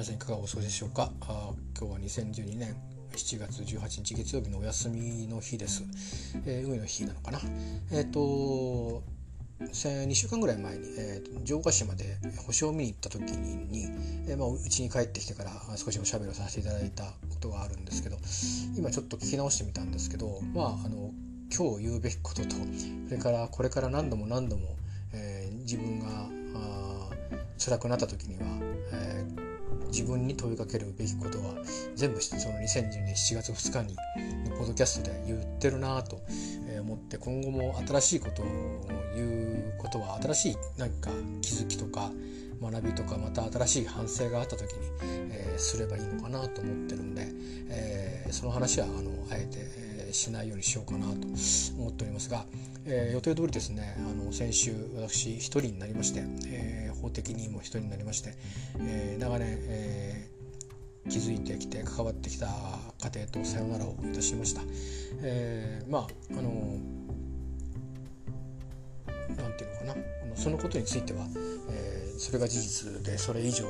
皆さんいかがお過ごしでしょうか？あ今日は2012年7月18日月曜日のお休みの日です、えー、海の日なのかな？えっ、ー、と2週間ぐらい前に、えー、城ヶ島で星を見に行った時にえーまあ、家に帰ってきてから少しおしゃべりをさせていただいたことがあるんですけど今ちょっと聞き直してみたんですけどまああの今日言うべきこととそれからこれから何度も何度も、えー、自分があ辛くなった時には、えー自分に問いかけるべきことは全部その2020年7月2日にポッドキャストで言ってるなと思って今後も新しいことを言うことは新しい何か気づきとか学びとかまた新しい反省があった時に、えー、すればいいのかなと思ってるんで、えー、その話はあのあえて、えー、しないようにしようかなと思っておりますが、えー、予定通りですねあの先週私一人になりまして、えー、法的にも人になりまして、えー、長年、えー、気づいてきて関わってきた家庭とさよならをいたしました。えー、まああのなんていうのかなそのことについては、えー、それが事実でそれ以上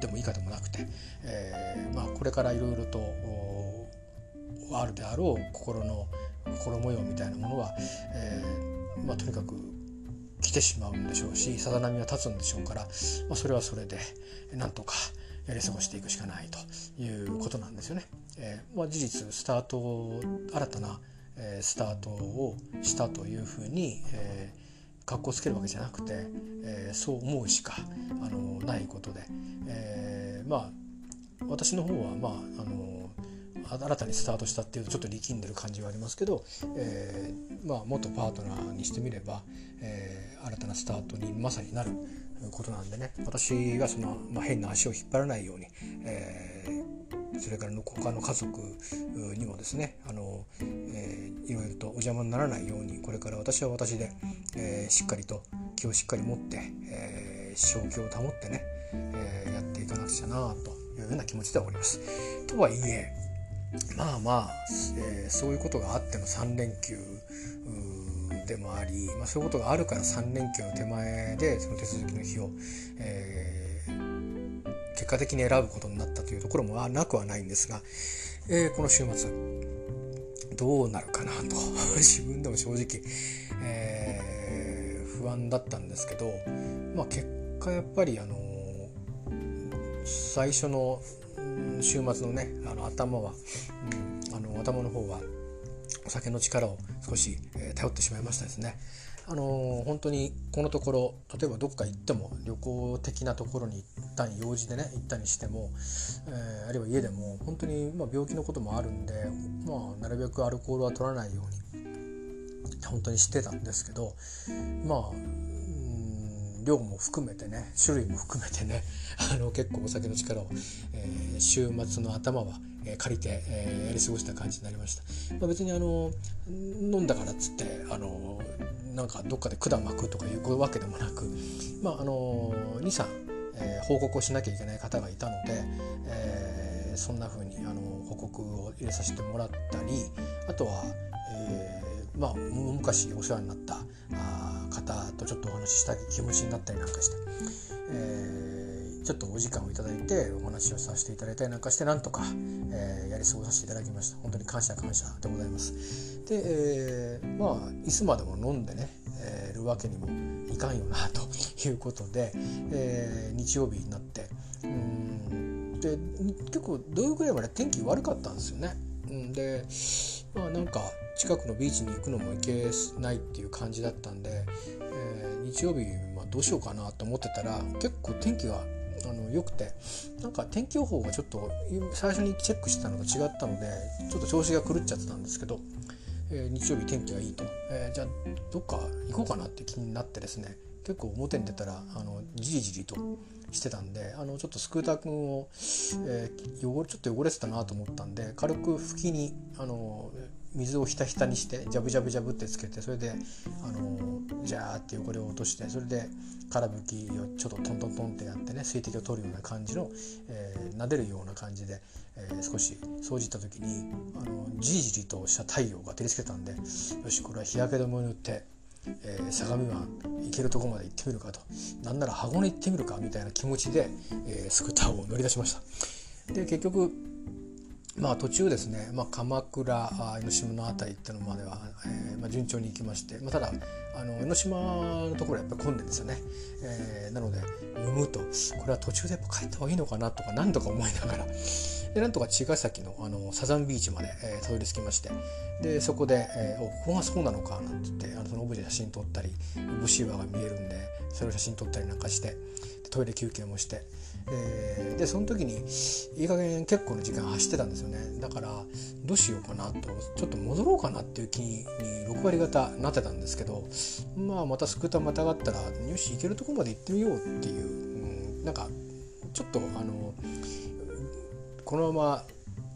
でも以下でもなくて、えーまあ、これからいろいろとあるであろう心の心模様みたいなものは、えーまあ、とにかく来てしまうんでしょうしさざ波は立つんでしょうから、まあ、それはそれでなんとかやり過ごしていくしかないということなんですよね。えーまあ、事実スタート新たな、えー、スタートをしたというふうに、えー、格好つけるわけじゃなくて、えー、そう思うしかあのないことで、えー、まあ私の方はまああの新たにスタートしたっていうとちょっと力んでる感じはありますけど、えー、まあ、元パートナーにしてみれば、えー、新たなスタートにまさになることなんでね私がその、まあ、変な足を引っ張らないように、えー、それからの他の家族にもですねあの、えー、いろいろとお邪魔にならないようにこれから私は私で、えー、しっかりと気をしっかり持って、えー、正気を保ってね、えー、やっていかなくちゃなというような気持ちでおります。とはいえまあまあ、えー、そういうことがあっての3連休でもあり、まあ、そういうことがあるから3連休の手前でその手続きの日を、えー、結果的に選ぶことになったというところもなくはないんですが、えー、この週末どうなるかなと 自分でも正直、えー、不安だったんですけど、まあ、結果やっぱりあの最初の週末のねあの頭は、うん、あの頭の方はお酒の力を少し、えー、頼ってしまいましたですね。あのー、本当にこのところ例えばどっか行っても旅行的なところに行ったに用事でね行ったにしても、えー、あるいは家でも本当に、まあ、病気のこともあるんで、まあ、なるべくアルコールは取らないように本当にしてたんですけどまあ量も含めてね種類も含めてね あの結構お酒の力を、えー、週末の頭は、えー、借りて、えー、やり過ごした感じになりました、まあ、別にあの飲んだからっつってあのなんかどっかで管巻くとかいうわけでもなくまああの23、えー、報告をしなきゃいけない方がいたので、えー、そんな風にあの報告を入れさせてもらったりあとは、えーまあ、昔お世話になった方とちょっとお話しした気持ちになったりなんかして、えー、ちょっとお時間をいただいてお話をさせていただいたりなんかしてなんとか、えー、やり過ごさせていただきました本当に感謝感謝でございますで、えー、まあいつまでも飲んでね、えー、るわけにもいかんよなということで、えー、日曜日になってうんで結構土曜ぐらいまで天気悪かったんですよね。でまあなんか近くのビーチに行くのも行けないっていう感じだったんで、えー、日曜日、まあ、どうしようかなと思ってたら結構天気があの良くてなんか天気予報がちょっと最初にチェックしてたのと違ったのでちょっと調子が狂っちゃってたんですけど、えー、日曜日天気がいいと、えー、じゃあどっか行こうかなって気になってですね結構表に出たらあのじりじりとしてたんであのちょっとスクーターくんを、えー、汚ちょっと汚れてたなと思ったんで軽く拭きにあの水をひたひたにしてジャブジャブジャブってつけてそれであのジャーって汚れを落としてそれで空拭きをちょっとトントントンってやってね水滴を取るような感じの、えー、撫でるような感じで、えー、少し掃除した時にあのじりじりとした太陽が照りつけたんでよしこれは日焼け止めを塗って、えー、相模湾行けるとこまで行ってみるかとなんなら箱根行ってみるかみたいな気持ちで、えー、スクーターを乗り出しました。で結局まあ、途中ですね、まあ、鎌倉江ノ島の辺りっていうのまでは、えーまあ、順調に行きまして、まあ、ただあの江ノ島のところはやっぱり混んでるんですよね、えー、なので産むとこれは途中でやっぱ帰った方がいいのかなとか何とか思いながらでなんとか茅ヶ崎のあのサザンビーチまで、えー、たどり着きましてでそこで、えー、おここがそうなのかなんて言ってあのそのオブジェ写真撮ったりブシーバーが見えるんでそれを写真撮ったりなんかしてトイレ休憩もして。え、でその時にいい加減結構の時間走ってたんですよね。だからどうしようかなとちょっと戻ろうかなっていう気に6割方なってたんですけどまあまたスクーターまたがったらよし行けるとこまで行ってみようっていう、うん、なんかちょっとあのこのま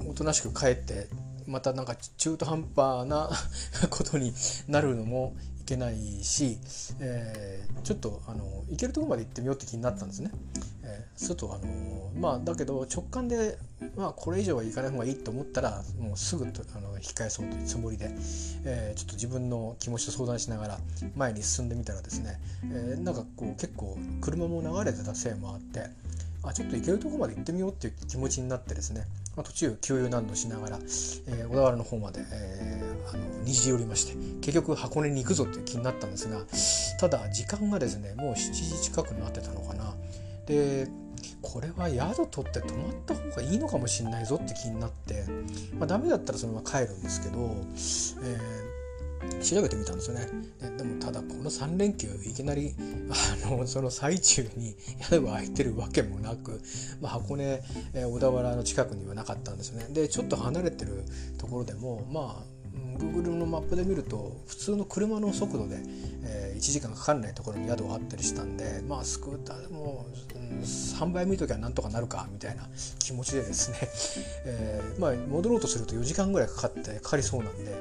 まおとなしく帰ってまたなんか中途半端な ことになるのもけないし、えー、ちょっとあの行けるとこまで行ってみようって気になったんですね。えー、するとあのまあだけど直感で、まあ、これ以上は行かない方がいいと思ったらもうすぐとあの引き返そうというつもりで、えー、ちょっと自分の気持ちと相談しながら前に進んでみたらですね、えー、なんかこう結構車も流れてたせいもあってあちょっと行けるとこまで行ってみようっていう気持ちになってですね、まあ、途中給油難度しながら、えー、小田原の方まで、えー、あの虹寄りまして結局箱根に行くぞっていう気になったんですがただ時間がですねもう7時近くになってたのかな。でこれは宿取って泊まった方がいいのかもしれないぞって気になって、まあ、ダメだったらそのまま帰るんですけど、え調べてみたんですよね。でもただこの3連休いきなりあのその最中に宿が空いてるわけもなく、まあ、箱根、え小田原の近くにはなかったんですよね。でちょっと離れてるところでもまあ Google のマップで見ると普通の車の速度で、えー、1時間かかんないところに宿があったりしたんでまあスクーターでも、うん、3倍見ときゃなんとかなるかみたいな気持ちでですね、えー、まあ戻ろうとすると4時間ぐらいかかってかかりそうなんで、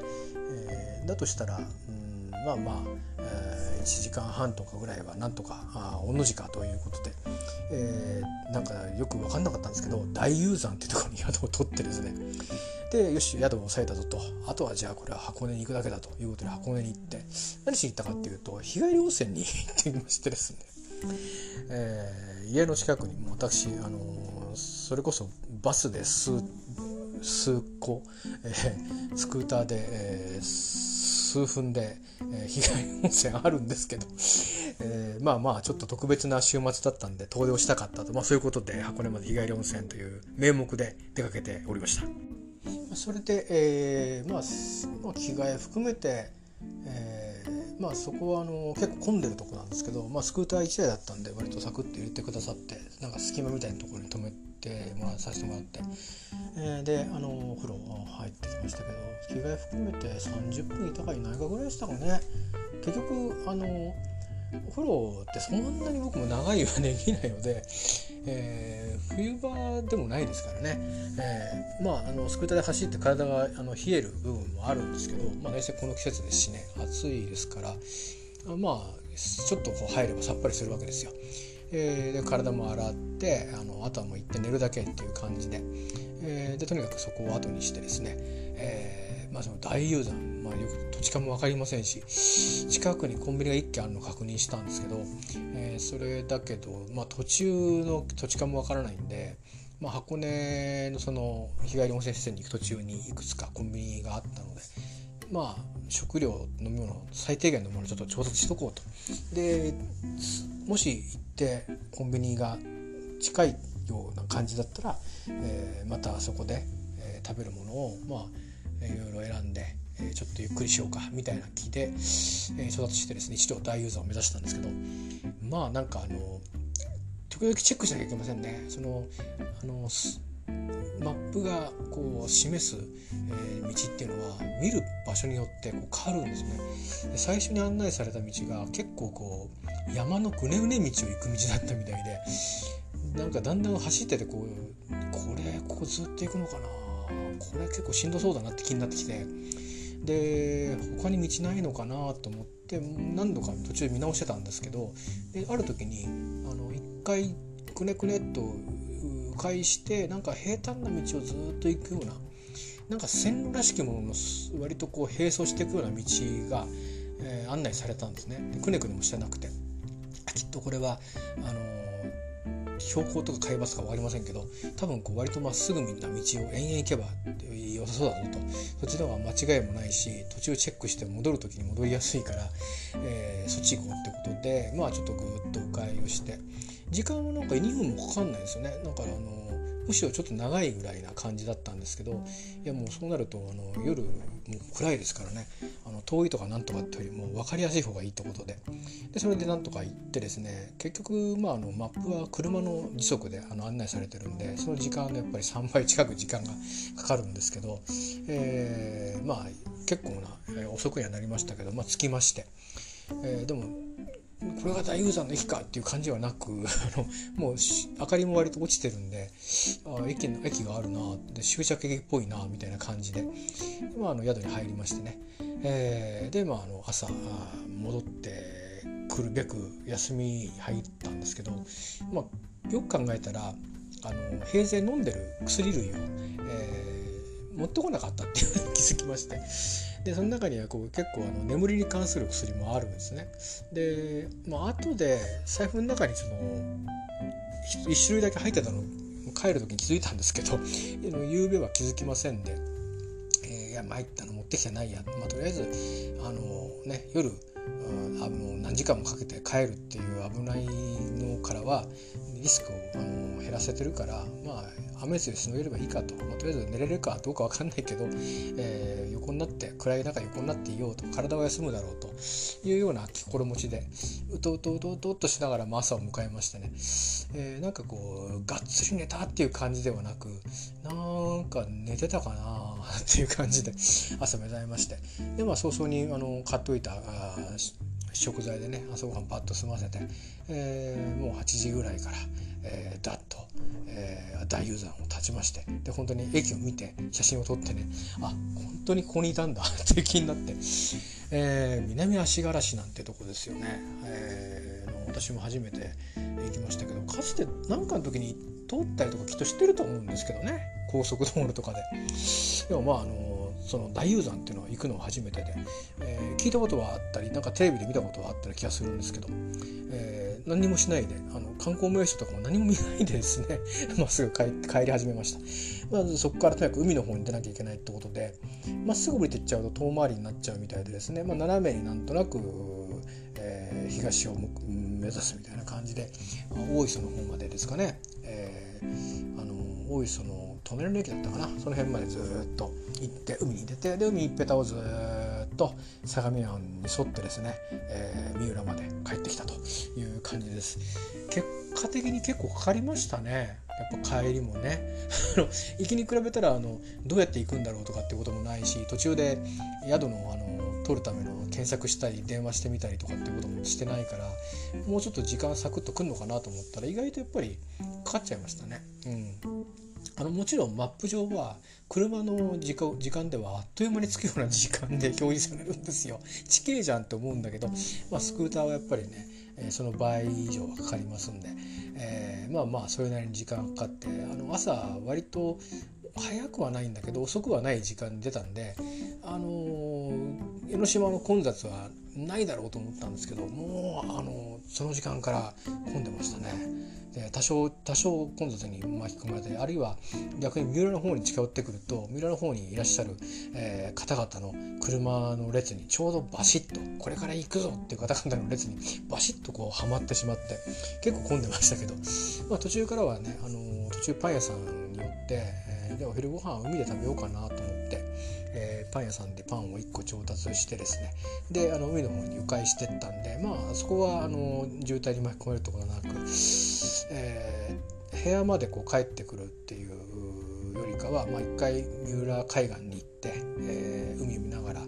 だとしたら、うん、まあまあ、えー、1時間半とかぐらいはなんとかあ御の字かということで、えー、なんかよく分かんなかったんですけど大雄山っていうところに宿を取ってですねでよし宿を抑えたぞと。あとはじゃあこれは箱根に行くだけだということで箱根に行って何しに行ったかっていうと日帰り温泉に行ってみましてですね、えー、家の近くにも私、あのー、それこそバスで数数個、えー、スクーターで、えー数分で、えー、日帰り温泉あるんですけど、えー、まあまあちょっと特別な週末だったんで遠出をしたかったと、まあ、そういうことで箱根まで日帰り温泉という名目で出かけておりました。それで、えー、まあ、まあ、着替え含めて、えー、まあそこはあの結構混んでるとこなんですけど、まあ、スクーター1台だったんで割とサクッと入れてくださってなんか隙間みたいなところに止めてもらさせてもらって、えー、であのお風呂入ってきましたけど着替え含めて30分いたかいないかぐらいでしたかね結局あのお風呂ってそんなに僕も長いはできないので、えー、冬場でもないですからね、えー、まああのスクーターで走って体があの冷える部分もあるんですけど、まあ、大体この季節ですしね暑いですからまあちょっとこう入ればさっぱりするわけですよ。えー、で体も洗ってあのあとはもう行って寝るだけっていう感じで,、えー、でとにかくそこを後にしてですね、えーまあ、その大雄山、まあ、よく土地勘も分かりませんし近くにコンビニが1軒あるのを確認したんですけど、えー、それだけど、まあ、途中の土地勘も分からないんで、まあ、箱根のその日帰り温泉施設に行く途中にいくつかコンビニがあったのでまあ食料飲み物最低限のものをちょっと調達しとこうと。でもし行ってコンビニが近いような感じだったら、えー、またそこで、えー、食べるものをまあいろいろ選んで、えー、ちょっとゆっくりしようかみたいな気で、えー、調達してですね一度大ユーザーを目指したんですけどまあなんかあの時々チェックしなきゃいけませんね。そのあのマップがこう示す、え、道っていうのは見る場所によってこう変わるんですね最初に案内された道が結構こう山のぐねぐね道を行く道だったみたいでなんかだんだん走っててこうこれここずっと行くのかな。これ結構しんどそうだなって気になってきて。で他に道ないのかなと思って何度か途中見直してたんですけど。である時にあの一回くねくねっと迂回してなんか平坦な道をずっと行くようななんか線路らしきものの割とこう並走していくような道がえー、案内されたんですね。でくねくねもしてなくて。きっとこれはあの標高とか海抜か分かりませんけど多分こう割とまっすぐみんな道を延々行けば良さそうだぞと。そっちの方が間違いもないし途中チェックして戻る時に戻りやすいから、えー、そっち行こうってことでまあちょっとぐっと迂回をして。時間はなんか2分もかかんないですよね。だからあのむしろちょっと長いぐらいな感じだったんですけどいやもうそうなるとあの夜もう暗いですからね。あの遠いとかなんとかっていうよりも分かりやすい方がいいってことで。でそれでなんとか行ってですね結局、まあ、あのマップは車の時速であの案内されてるんでその時間のやっぱり3倍近く時間がかかるんですけど、えー、まあ結構な、えー、遅くにはなりましたけど、まあ、着きまして、えー、でもこれが大雄山の駅かっていう感じはなくもう明かりも割と落ちてるんであ駅の駅があるなで終着駅っぽいなみたいな感じで、まあ、あの宿に入りましてね、えー、で、まあ、あの朝戻ってくるべく休み入ったんですけど、まあ、よく考えたらあの平然飲んでる薬類を、えー、持ってこなかったっていう気づきまして。でその中にはこう結構あの眠りに関する薬もあるんですね。で、まあ後で財布の中にその1種類だけ入ってたの帰る時に気づいたんですけど 夕べは気づきませんで、えー、いや参ったの持ってきてないや、まあ、とりあえずあの、ね、夜あの何時間もかけて帰るっていう危ないのからはリスクをあの減らせてるからまあ雨水でしのげればいいかと、まあ、とりあえず寝れるかどうか分かんないけど、えー、横になって暗い中横になっていようと。体は休むだろうというような心持ちでうとうとうとうとうとしながら朝を迎えましてね、えー、なんかこうがっつり寝たっていう感じではなくなんか寝てたかな っていう感じで朝目覚めまして。でまあ早々にあの買っといた食材でね朝ごはんパッと済ませて、えー、もう8時ぐらいから、えー、だっと、えー、大雄山を立ちましてで本当に駅を見て写真を撮ってねあ本当にここにいたんだ って気になって、えー、南足柄市なんてとこですよね、えー、私も初めて行きましたけどかつて何かの時に通ったりとかきっと知ってると思うんですけどね高速道路とかで。でもまああのその大雄山っていうのは行くのは初めてで、えー、聞いたことはあったりなんかテレビで見たことはあったり気がするんですけど、えー、何もしないであの観光名所とかも何も見ないでですね まっすぐ帰帰り始めました。まずそこからとにかく海の方に出なきゃいけないってことでまっすぐ降りていっちゃうと遠回りになっちゃうみたいでですね、まあ、斜めになんとなく、えー、東を目指すみたいな感じで、まあ、大磯の方までですかね、えー、あの大磯のトンネル駅だったかな。その辺までずっと行って海に出てで海一ぺたをずっと相模湾に沿ってですね、えー、三浦まで帰ってきたという感じです。結果的に結構かかりましたね。やっぱ帰りもね。行きに比べたらあのどうやって行くんだろうとかってこともないし途中で宿のあの取るための検索したり電話してみたりとかってこともしてないからもうちょっと時間サクッとくんのかなと思ったら意外とやっぱりかかっちゃいましたね。うん。あのもちろんマップ上は車の時間時間ではあっという間に着くような時間で表示されるんですよ。地形じゃんって思うんだけど、まあ、スクーターはやっぱりね、え、その倍以上はかかりますんで、えー、まあまあそれなりに時間かかってあの朝割と早くはないんだけど遅くはない時間に出たんで、あのー、江ノ島の混雑はないだろうと思ったんですけどもう、あのー、その時間から混んでましたね。で多少多少混雑に巻き込まれてあるいは逆に三浦の方に近寄ってくると三浦の方にいらっしゃる、えー、方々の車の列にちょうどバシッとこれから行くぞっていう方々の列にバシッとこうはまってしまって結構混んでましたけど、まあ、途中からはね、あのー、途中パン屋さんによって、えー、でお昼ご飯は海で食べようかなと思って。えー、パン屋さんでパンを1個調達してですね。であの海の方に迂回してったんでまあそこはあの渋滞に巻き込まれるところなく、えー、部屋までこう帰ってくるっていうよりかは、まあ、一回三浦海岸に行って、えー、海見ながら、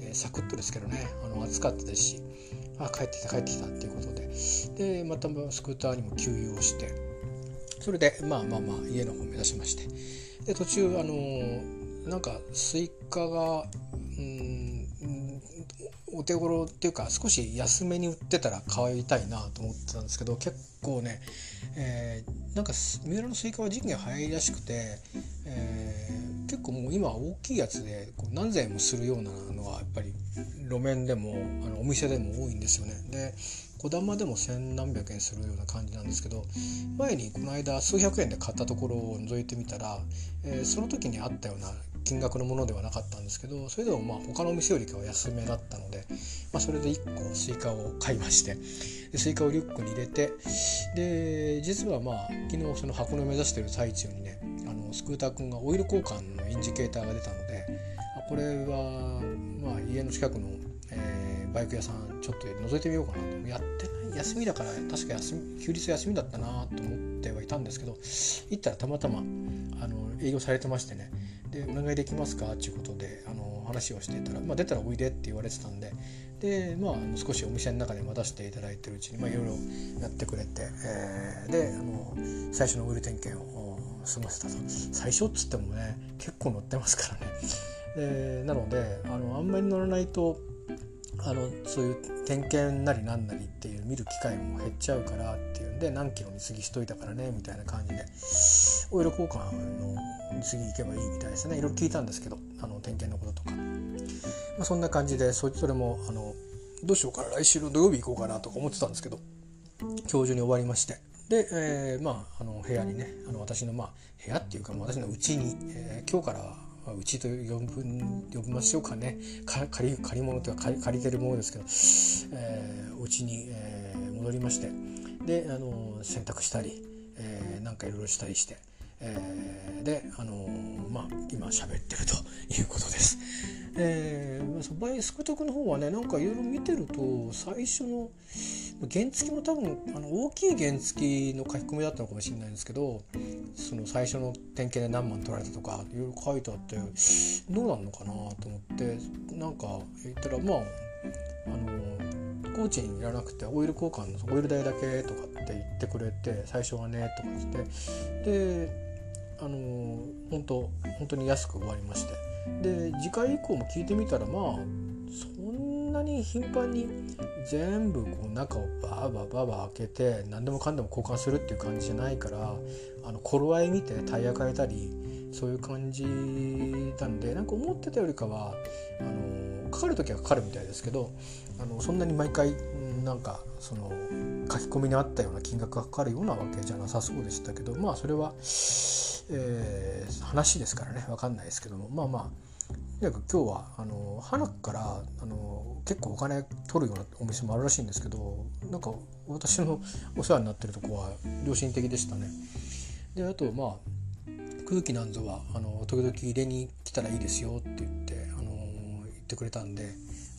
えー、サクッとですけどねあの暑かったですしあ帰ってきた帰ってきたっていうことで。でまたスクーターにも給油をしてそれでまあまあまあ家の方を目指しまして。で途中あのなんかスイカがうんお手頃っていうか少し安めに売ってたら買いたいなと思ってたんですけど結構ね、えー、なんか三浦のスイカは時期が早いらしくて、えー、結構もう今大きいやつでこう何千円もするようなのはやっぱり路面でもあのお店でも多いんですよね。で小玉でも千何百円するような感じなんですけど前にこの間数百円で買ったところを覗いてみたら、えー、その時にあったような金額のものではなかったんですけどそれでもまあ他のお店よりかは安めだったので、まあ、それで1個スイカを買いましてでスイカをリュックに入れてで実はまあ昨日その箱根を目指してる最中にねあのスクーター君がオイル交換のインジケーターが出たのでこれはまあ家の近くの、えー、バイク屋さんちょっと覗いてみようかなと。やってない休みだから確か休休日休みだったなと思ってはいたんですけど行ったらたまたまあの営業されてましてねでお願いできますか？っていうことであの話をしていたら、まあ、出たらおいでって言われてたんでで、まあ、少しお店の中で待たせていただいてるうちに、まあ、いろいろやってくれて、えー、であの最初のオイル点検を済ませたと。最初っつってもね結構乗ってますからね。でなのであのあんまり乗らないとあのそういう点検なりなんなりっていう見る機会も減っちゃうからっていうんで何キロに次しといたからねみたいな感じでオイル交換の次行けばいいみたいですね。いろいろ聞いたんですけどあの点検のこととか、まあ、そんな感じでそれもあのどうしようかな来週の土曜日行こうかなとか思ってたんですけど今日中に終わりまして。で、えー、まああの部屋にねあの私のまあ部屋っていうか私のうちに、えー、今日からうちと呼ぶ呼びましょうかね。借り借り物というか借り借りてるものですけど、えー、うちに、えー、戻りまして。であの洗濯したり、えー、なんかいろいろしたりして、えー、であのまあ今喋ってるということです。えー、バイスクトクの方はねなんかいろいろ見てると最初の原付も多分あの大きい原付の書き込みだったのかもしれないんですけどその最初の点検で何万取られたとかいろいろ書いてあってどうなんのかなと思ってなんか言ったらまああのコーチにいらなくてオイル交換のオイル代だけとかって言ってくれて最初はねとか言ってであの本当本当に安く終わりまして。で次回以降も聞いてみたらまあそんなに頻繁に全部こう中をバーバーバーバー開けて何でもかんでも交換するっていう感じじゃないからあの頃合い見てタイヤ変えたりそういう感じなんでなんか思ってたよりかはあのかかる時はかかるみたいですけどあのそんなに毎回なんかその書き込みにあったような金額がかかるようなわけじゃなさそうでしたけどまあそれは、えー、話ですからね分かんないですけどもまあまあとにかく今日はあの花からあの結構お金取るようなお店もあるらしいんですけどなんか私のお世話になってるとこは良心的でしたね。であとまあ空気なんぞはあの時々入れに来たらいいですよって言ってあの言ってくれたんで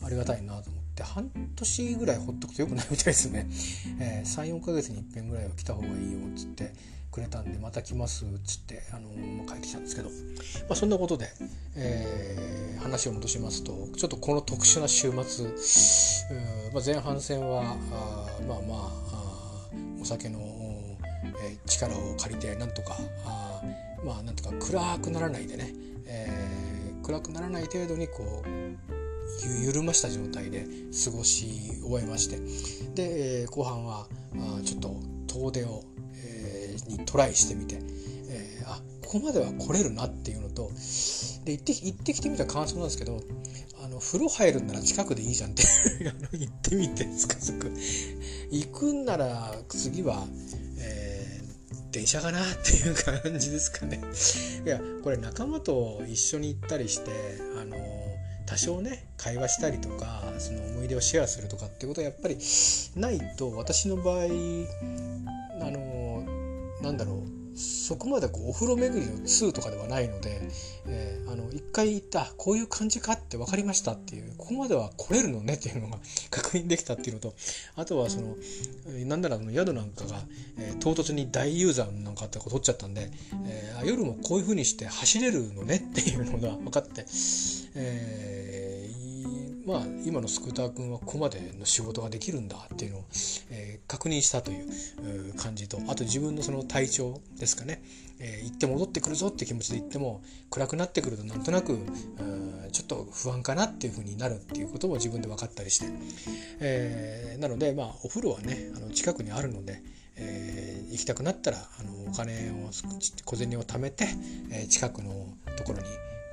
ありがたいなと思って半年ぐらいほっとくとよくないみたいですね、えー、34ヶ月にいっぺんぐらいは来た方がいいよっつってくれたんでまた来ますっつって、あのー、帰ってきたんですけど、まあ、そんなことで、えー、話を戻しますとちょっとこの特殊な週末、まあ、前半戦はあまあまあお酒の、えー、力を借りてなんとかあまあなんとか暗くならないでね、えー、暗くならない程度にこう緩ました状態で過ごし終えましてで、え、後半はあちょっと遠出をにトライしてみて、えー、あここまでは来れるなっていうのとで行って行ってきてみた感想なんですけどあの風呂入るんなら近くでいいじゃんって 言ってみてつかつく。行くんなら次は、えー、電車かなっていう感じですかね。いやこれ仲間と一緒に行ったりしてあの多少ね会話したりとかその思い出をシェアするとかってことはやっぱりないと私の場合あのなんだろう。そこまでこうお風呂巡りの2とかではないので、えー、あの一回行ったこういう感じかって分かりましたっていうここまでは来れるのねっていうのが 確認できたっていうのとあとはそのなんならの宿なんかが、えー、唐突に大ユーザーなんかって取っちゃったんで、えー、夜もこういう風にして走れるのねっていうのが分かって、えーまあ今のスクーター君はここまでの仕事ができるんだっていうのを、えー、確認したという感じとあと自分のその体調ですかね、えー、行って戻ってくるぞって気持ちで行っても暗くなってくるとなんとなくちょっと不安かなっていうふうになるっていうことも自分で分かったりして、えー、なのでまあお風呂はねあの近くにあるので、えー、行きたくなったらあのお金を小銭を貯めて、えー、近くのところに、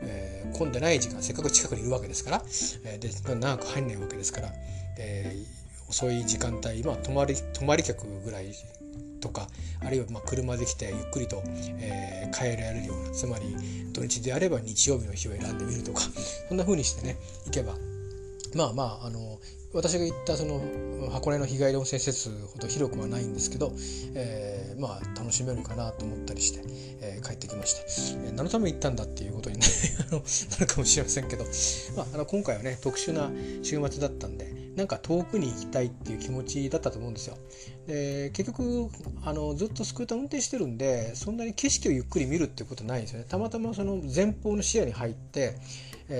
えー、混んでない時間せっかく近くにいるわけですから、えー、で長く入んないわけですから、えー、遅い時間帯、まあ、泊まり泊まり客ぐらいとかあるいはま車で来てゆっくりと、えー、帰られるようなつまり土日であれば日曜日の日を選んでみるとかそんな風にしてね行けばまあまああの私が行ったその箱根の日帰り温泉施設ほど広くはないんですけど、えー、まあ楽しめるかなと思ったりして、えー、帰ってきました、えー、何のために行ったんだっていうことになる かもしれませんけど、まあ、あの今回はね特殊な週末だったんでなんか遠くに行きたいっていう気持ちだったと思うんですよ。で結局あのずっとスクーター運転してるんでそんなに景色をゆっくり見るってことないんですよね。たまたまその前方の視野に入って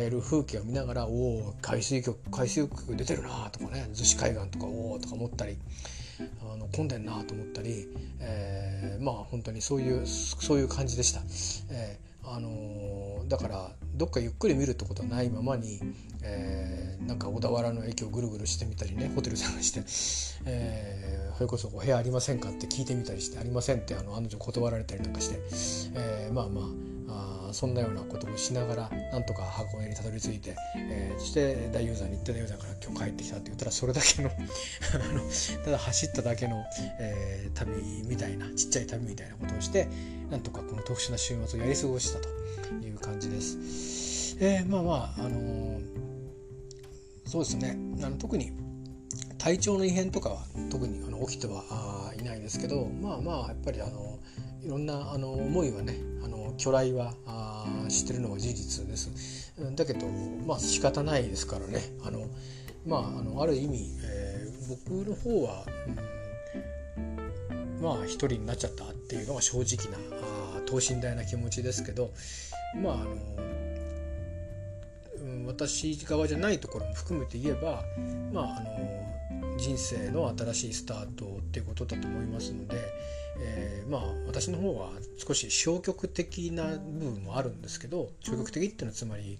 る風景を見ながらおお海水浴海水浴出てるなとかね逗子海岸とかおおとか思ったりあの混んでんなと思ったり、えー、まあ本当にそういうそういう感じでした。えーあのー、だからどっかゆっくり見るってことはないままに、えー、なんか小田原の駅をぐるぐるしてみたりねホテル探して、えー、それこそ「お部屋ありませんか?」って聞いてみたりして「ありません」ってあの案の定断られたりなんかして、えー、まあまああそんなようなことをしながらなんとか箱根にたどり着いて、えー、そして大ユーザーに行って大ユーザーから今日帰ってきたって言ったらそれだけの あのただ走っただけの、えー、旅みたいなちっちゃい旅みたいなことをしてなんとかこの特殊な週末をやり過ごしたという感じです。えー、まあまああのー、そうですねあの特に体調の異変とかは特にあの起きてはいないですけどまあまあやっぱりあのいろんなあの思いはねあの巨来はあ知ってるのは事実です。だけどまあ仕方ないですからねあのまああのある意味、えー、僕の方は、うん、まあ一人になっちゃったっていうのが正直なあ等身大な気持ちですけどまああの私側じゃないところも含めて言えばまああの人生の新しいスタートっていうことだと思いますので、えー、まあ私の方は少し消極的な部分もあるんですけど消極的っていうのはつまり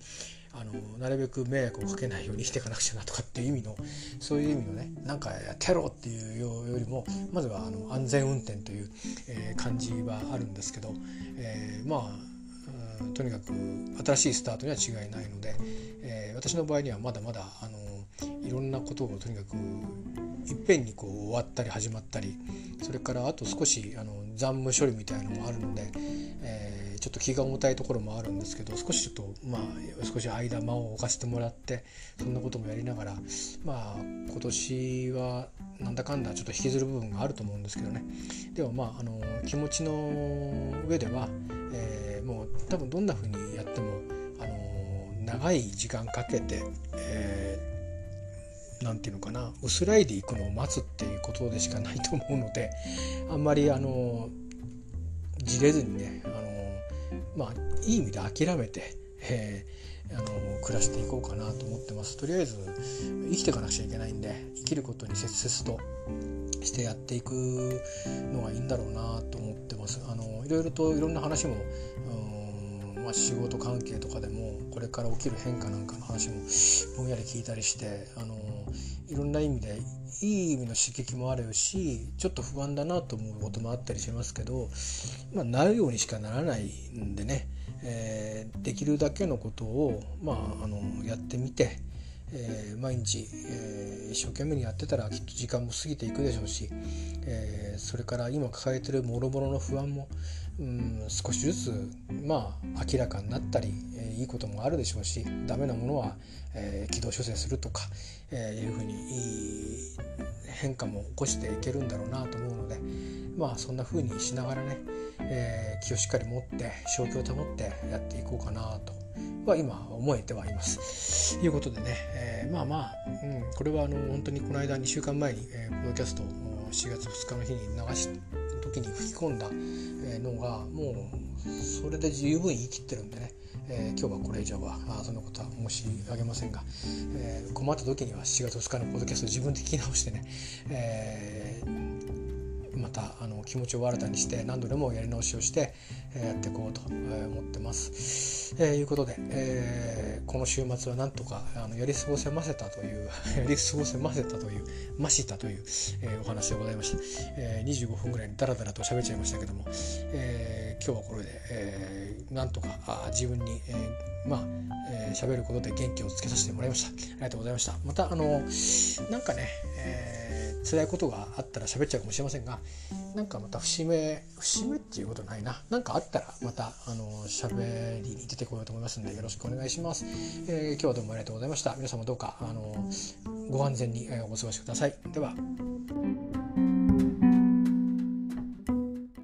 あのなるべく迷惑をかけないように生きていかなくちゃなとかっていう意味のそういう意味のねなんかやってやろうっていうよりもまずはあの安全運転という、えー、感じはあるんですけど、えー、まあとにかく新しいスタートには違いないので、えー、私の場合にはまだまだあのいろんなことをとにかくいっぺんにこう終わったり始まったりそれからあと少しあの残務処理みたいなのもあるので、えー、ちょっと気が重たいところもあるんですけど少しちょっとまあ少し間間を置かせてもらってそんなこともやりながらまあ今年はなんだかんだちょっと引きずる部分があると思うんですけどね。でもまああの気持ちの上では、えー、もう多分どんな風にやってもあの長い時間かけて、えー何て言うのかな薄らいでいくのを待つっていうことでしかないと思うのであんまりあのじれずにねあまあいい意味で諦めて、えー、あの暮らしていこうかなと思ってます。とりあえず生きていかなくちゃいけないんで生きることに切々としてやっていくのがいいんだろうなと思ってます。あのいろいろといろんな話も、まあ、仕事関係とかでもこれから起きる変化なんかの話もぼんやり聞いたりしてあのいろんな意味でいい意味の刺激もあるしちょっと不安だなと思うこともあったりしますけど、まあ、なるようにしかならないんでね、えー、できるだけのことを、まあ、あのやってみて、えー、毎日、えー、一生懸命にやってたらきっと時間も過ぎていくでしょうし、えそれから今抱えてるもろもろの不安もうん少しずつまあ明らかになったり、えー、いいこともあるでしょうしダメなものは、えー、軌道修正するとか、えー、いうふうにいい変化も起こしていけるんだろうなと思うのでまあそんなふうにしながらね、えー、気をしっかり持って正気を保ってやっていこうかなとは今思えてはいます。ということでね、えー、まあまあ、うん、これはあの本当にこの間2週間前に、えー、ポッドキャスト4月2日の日に流し時に吹き込んだのがもうそれで十分言い切ってるんでね、えー、今日はこれ以上はあそんなことは申し上げませんが、えー、困った時には7月2日のポッドキャスト自分で聞き直してね、えー、たあの気持ちを新たにして何度でもやり直しをして、やっていこうと思ってます。えー、いうことで、えー、この週末はなんとかあのやり過ごせませたという やり過ごせませたというましたという、えー、お話でございました、えー、25分ぐらいにダラダラと喋っちゃいましたけども、えー、今日はこれで、えー、なんとかあ自分に、えー、まあえー、ることで元気をつけさせてもらいました。ありがとうございました。またあのなんかね、えー、辛いことがあったら喋っちゃうかもしれませんがなんかまた節目節目っていうことないな。何かあったらまたあの喋りに出てこようと思いますのでよろしくお願いします、えー、今日はどうもありがとうございました。皆様どうかあのご安全にお過ごしください。では。